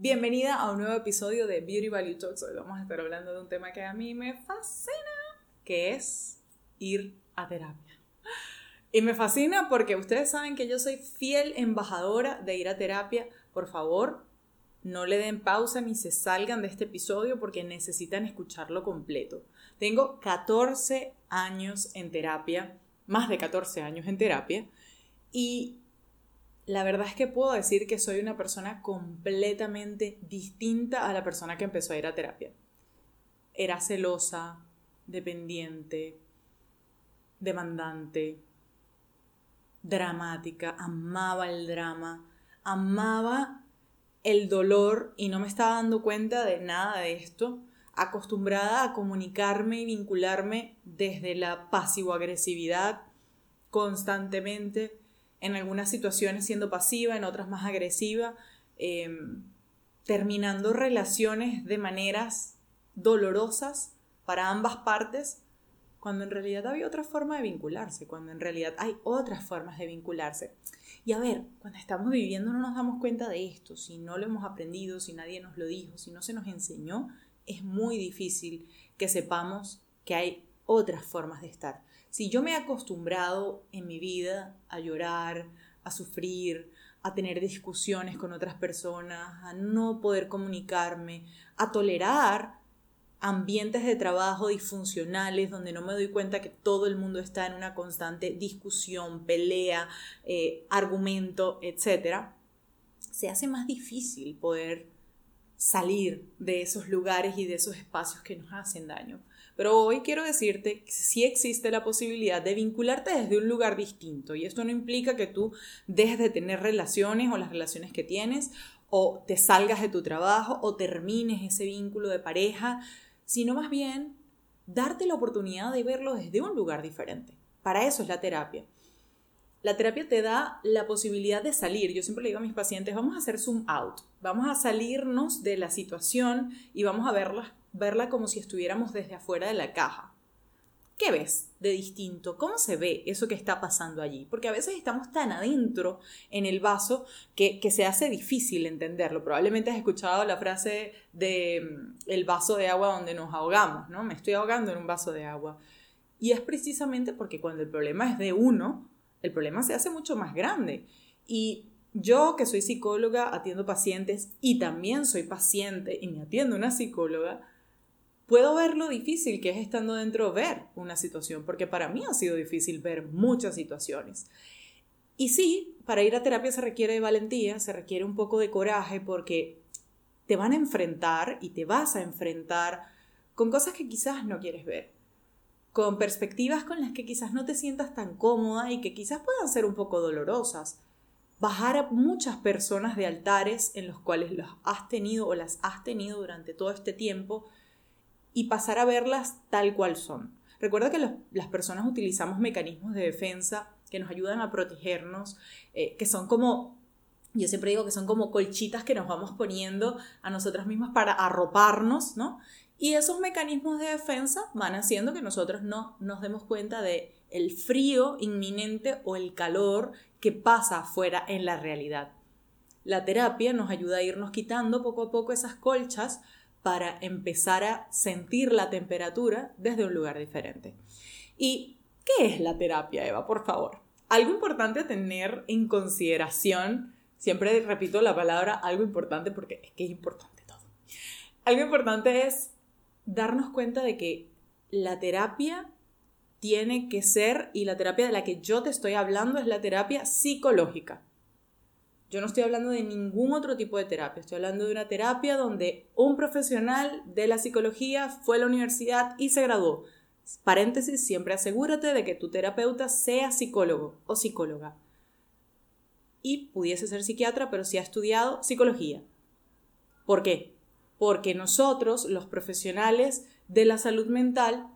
Bienvenida a un nuevo episodio de Beauty Value Talks. Hoy vamos a estar hablando de un tema que a mí me fascina, que es ir a terapia. Y me fascina porque ustedes saben que yo soy fiel embajadora de ir a terapia. Por favor, no le den pausa ni se salgan de este episodio porque necesitan escucharlo completo. Tengo 14 años en terapia, más de 14 años en terapia, y la verdad es que puedo decir que soy una persona completamente distinta a la persona que empezó a ir a terapia. Era celosa, dependiente, demandante, dramática, amaba el drama, amaba el dolor y no me estaba dando cuenta de nada de esto, acostumbrada a comunicarme y vincularme desde la pasivo-agresividad constantemente en algunas situaciones siendo pasiva, en otras más agresiva, em, terminando relaciones de maneras dolorosas para ambas partes, cuando en realidad había otra forma de vincularse, cuando en realidad hay otras formas de vincularse. Y a ver, cuando estamos viviendo no nos damos cuenta de esto, si no lo hemos aprendido, si nadie nos lo dijo, si no se nos enseñó, es muy difícil que sepamos que hay otras formas de estar. Si yo me he acostumbrado en mi vida a llorar, a sufrir, a tener discusiones con otras personas, a no poder comunicarme, a tolerar ambientes de trabajo disfuncionales donde no me doy cuenta que todo el mundo está en una constante discusión, pelea, eh, argumento, etc., se hace más difícil poder salir de esos lugares y de esos espacios que nos hacen daño. Pero hoy quiero decirte que sí existe la posibilidad de vincularte desde un lugar distinto y esto no implica que tú dejes de tener relaciones o las relaciones que tienes o te salgas de tu trabajo o termines ese vínculo de pareja, sino más bien darte la oportunidad de verlo desde un lugar diferente. Para eso es la terapia. La terapia te da la posibilidad de salir. Yo siempre le digo a mis pacientes, vamos a hacer zoom out, vamos a salirnos de la situación y vamos a verla verla como si estuviéramos desde afuera de la caja. ¿Qué ves de distinto? ¿Cómo se ve eso que está pasando allí? Porque a veces estamos tan adentro en el vaso que, se hace difícil entenderlo. Probablemente has escuchado la frase de mm, el vaso de agua donde nos ahogamos, ¿no? Me estoy ahogando en un vaso de agua. Y es precisamente porque cuando el problema es de uno, el problema se hace mucho más grande. Y yo que soy psicóloga, atiendo pacientes y también soy paciente y me atiendo una psicóloga, puedo ver lo difícil que es estando dentro ver una situación, porque para mí ha sido difícil ver muchas situaciones. Y sí, para ir a terapia se requiere valentía, se requiere un poco de coraje, porque te van a enfrentar y te vas a enfrentar con cosas que quizás no quieres ver, con perspectivas con las que quizás no te sientas tan cómoda y que quizás puedan ser un poco dolorosas. Bajar a muchas personas de altares en los cuales las has tenido o las has tenido durante todo este tiempo y pasar a verlas tal cual son. Recuerda que las personas utilizamos mecanismos de defensa que nos ayudan a protegernos, eh, que son como, yo siempre digo que son como colchitas que nos vamos poniendo a nosotras mismas para arroparnos, ¿no? Y esos mecanismos de defensa van haciendo que nosotros no nos demos cuenta de el frío inminente o el calor que pasa afuera en la realidad. La terapia nos ayuda a irnos quitando poco a poco esas colchas para empezar a sentir la temperatura desde un lugar diferente. ¿Y qué es la terapia, Eva? Por favor. Algo importante a tener en consideración, siempre repito la palabra algo importante porque es que es importante todo. Algo importante es darnos cuenta de que la terapia tiene que ser, y la terapia de la que yo te estoy hablando es la terapia psicológica. Yo no estoy hablando de ningún otro tipo de terapia, estoy hablando de una terapia donde un profesional de la psicología fue a la universidad y se graduó. Paréntesis, siempre asegúrate de que tu terapeuta sea psicólogo o psicóloga. Y pudiese ser psiquiatra, pero si ha estudiado psicología. ¿Por qué? Porque nosotros, los profesionales de la salud mental,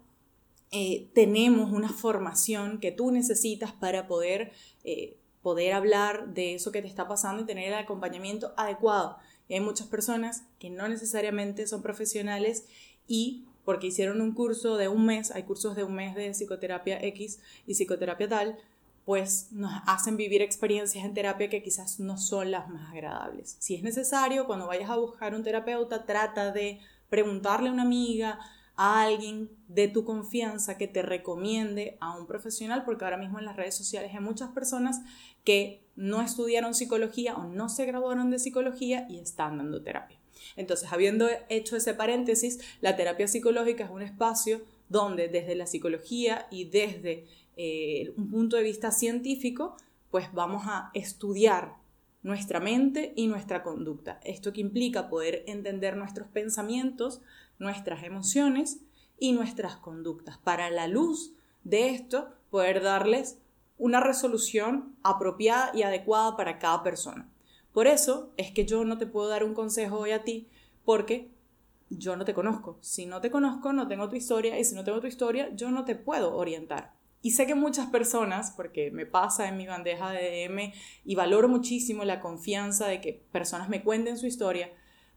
eh, tenemos una formación que tú necesitas para poder eh, poder hablar de eso que te está pasando y tener el acompañamiento adecuado. Hay muchas personas que no necesariamente son profesionales y porque hicieron un curso de un mes, hay cursos de un mes de psicoterapia X y psicoterapia tal, pues nos hacen vivir experiencias en terapia que quizás no son las más agradables. Si es necesario, cuando vayas a buscar un terapeuta, trata de preguntarle a una amiga, a alguien de tu confianza que te recomiende a un profesional, porque ahora mismo en las redes sociales hay muchas personas que no estudiaron psicología o no se graduaron de psicología y están dando terapia. Entonces, habiendo hecho ese paréntesis, la terapia psicológica es un espacio donde desde la psicología y desde eh, un punto de vista científico, pues vamos a estudiar nuestra mente y nuestra conducta. Esto que implica poder entender nuestros pensamientos, nuestras emociones y nuestras conductas. Para la luz de esto, poder darles una resolución apropiada y adecuada para cada persona. Por eso es que yo no te puedo dar un consejo hoy a ti porque yo no te conozco. Si no te conozco, no tengo tu historia y si no tengo tu historia, yo no te puedo orientar. Y sé que muchas personas, porque me pasa en mi bandeja de DM y valoro muchísimo la confianza de que personas me cuenten su historia,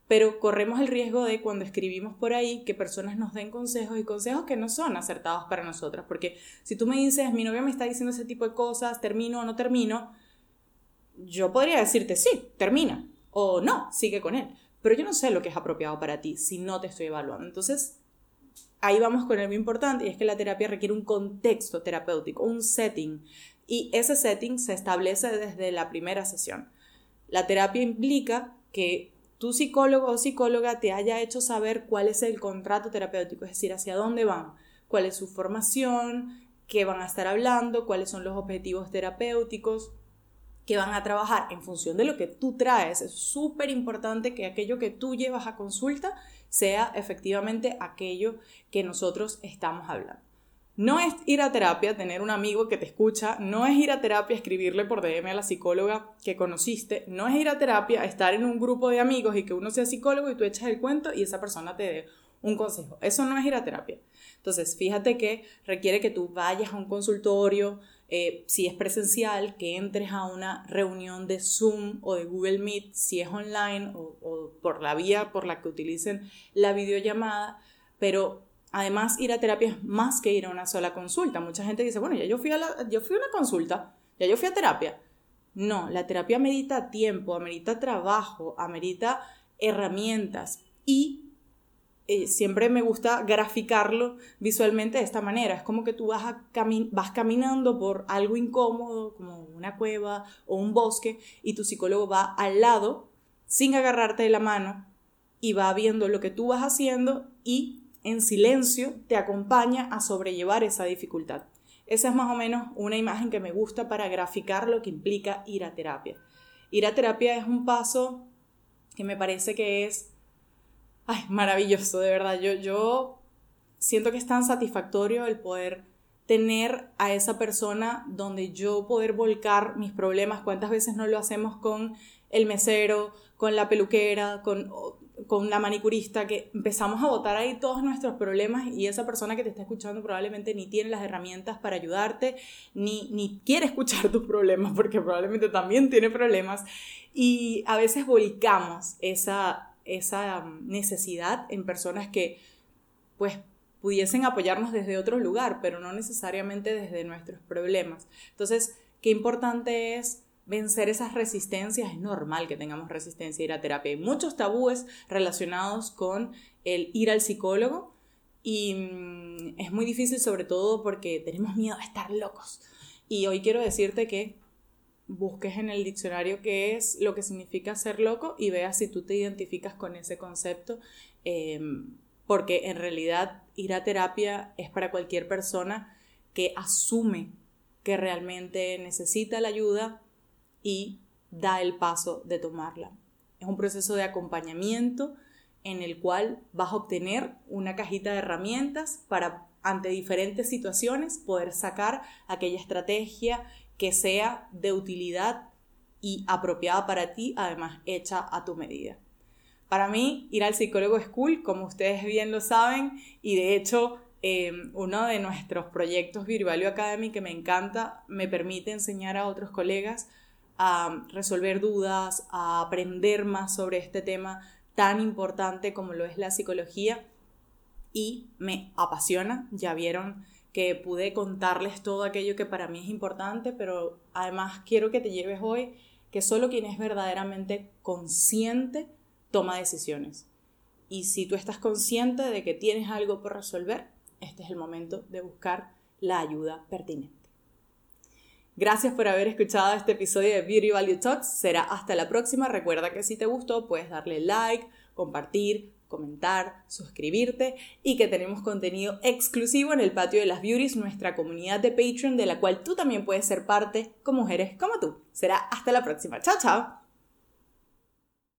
pero corremos el riesgo de cuando escribimos por ahí que personas nos den consejos y consejos que no son acertados para nosotras, porque si tú me dices, mi novia me está diciendo ese tipo de cosas, termino o no termino, yo podría decirte sí, termina, o no, sigue con él, pero yo no sé lo que es apropiado para ti si no te estoy evaluando. Entonces, ahí vamos con algo importante y es que la terapia requiere un contexto terapéutico, un setting. Y ese setting se establece desde la primera sesión. La terapia implica que tu psicólogo o psicóloga te haya hecho saber cuál es el contrato terapéutico, es decir, hacia dónde van, cuál es su formación, qué van a estar hablando, cuáles son los objetivos terapéuticos que van a trabajar en función de lo que tú traes. Es súper importante que aquello que tú llevas a consulta sea efectivamente aquello que nosotros estamos hablando. No es ir a terapia, tener un amigo que te escucha, no es ir a terapia, escribirle por DM a la psicóloga que conociste, no es ir a terapia, estar en un grupo de amigos y que uno sea psicólogo y tú echas el cuento y esa persona te dé un consejo. Eso no es ir a terapia. Entonces, fíjate que requiere que tú vayas a un consultorio, eh, si es presencial, que entres a una reunión de Zoom o de Google Meet, si es online o, por la vía por la que utilicen la videollamada, pero además ir a terapia es más que ir a una sola consulta. Mucha gente dice, bueno, ya yo fui a, yo fui a una consulta, ya yo fui a terapia. No, la terapia amerita tiempo, amerita trabajo, amerita herramientas y eh, siempre me gusta graficarlo visualmente de esta manera. Es como que tú vas, a vas caminando por algo incómodo, como una cueva o un bosque, y tu psicólogo va al lado sin agarrarte de la mano y va viendo lo que tú vas haciendo y en silencio te acompaña a sobrellevar esa dificultad. Esa es más o menos una imagen que me gusta para graficar lo que implica ir a terapia. Ir a terapia es un paso que me parece que es Ay, maravilloso, de verdad. Yo, yo siento que es tan satisfactorio el poder tener a esa persona donde yo poder volcar mis problemas. ¿Cuántas veces no lo hacemos con el mesero, con la peluquera, con, con la manicurista, que empezamos a botar ahí todos nuestros problemas y esa persona que te está escuchando probablemente ni tiene las herramientas para ayudarte, ni, ni quiere escuchar tus problemas porque probablemente también tiene problemas. Y a veces volcamos esa, esa mm, necesidad en personas que pues pudiesen apoyarnos desde otro lugar, pero no necesariamente desde nuestros problemas. Entonces, qué importante es vencer esas resistencias. Es normal que tengamos resistencia a ir a terapia. Hay muchos tabúes relacionados con el ir al psicólogo y mm, es muy difícil sobre todo porque tenemos miedo a estar locos. Y hoy quiero decirte que busques en el diccionario qué es lo que significa ser loco y veas si tú te identificas con ese concepto, em, porque en realidad ir a terapia es para cualquier persona que asume que realmente necesita la ayuda y da el paso de tomarla. Es un proceso de acompañamiento en el cual vas a obtener una cajita de herramientas para ante diferentes situaciones poder sacar aquella estrategia que sea de utilidad y apropiada para ti, además hecha a tu medida. Para mí, ir al psicólogo es cool, como ustedes bien lo saben, y de hecho, em, uno de nuestros proyectos Virvalue Academy que me encanta, me permite enseñar a otros colegas a resolver dudas, a aprender más sobre este tema tan importante como lo es la psicología y me apasiona. Ya vieron que pude contarles todo aquello que para mí es importante, pero además quiero que te lleves hoy que solo quien es verdaderamente consciente toma decisiones. Y si tú estás consciente de que tienes algo por resolver, este es el momento de buscar la ayuda pertinente. Gracias por haber escuchado este episodio de Beauty Value Talks. Será hasta la próxima. Recuerda que si te gustó puedes darle like, compartir, comentar, suscribirte y que tenemos contenido exclusivo en el patio de las beauties, nuestra comunidad de Patreon de la cual tú también puedes ser parte con mujeres como tú. Será hasta la próxima. Chao, chao.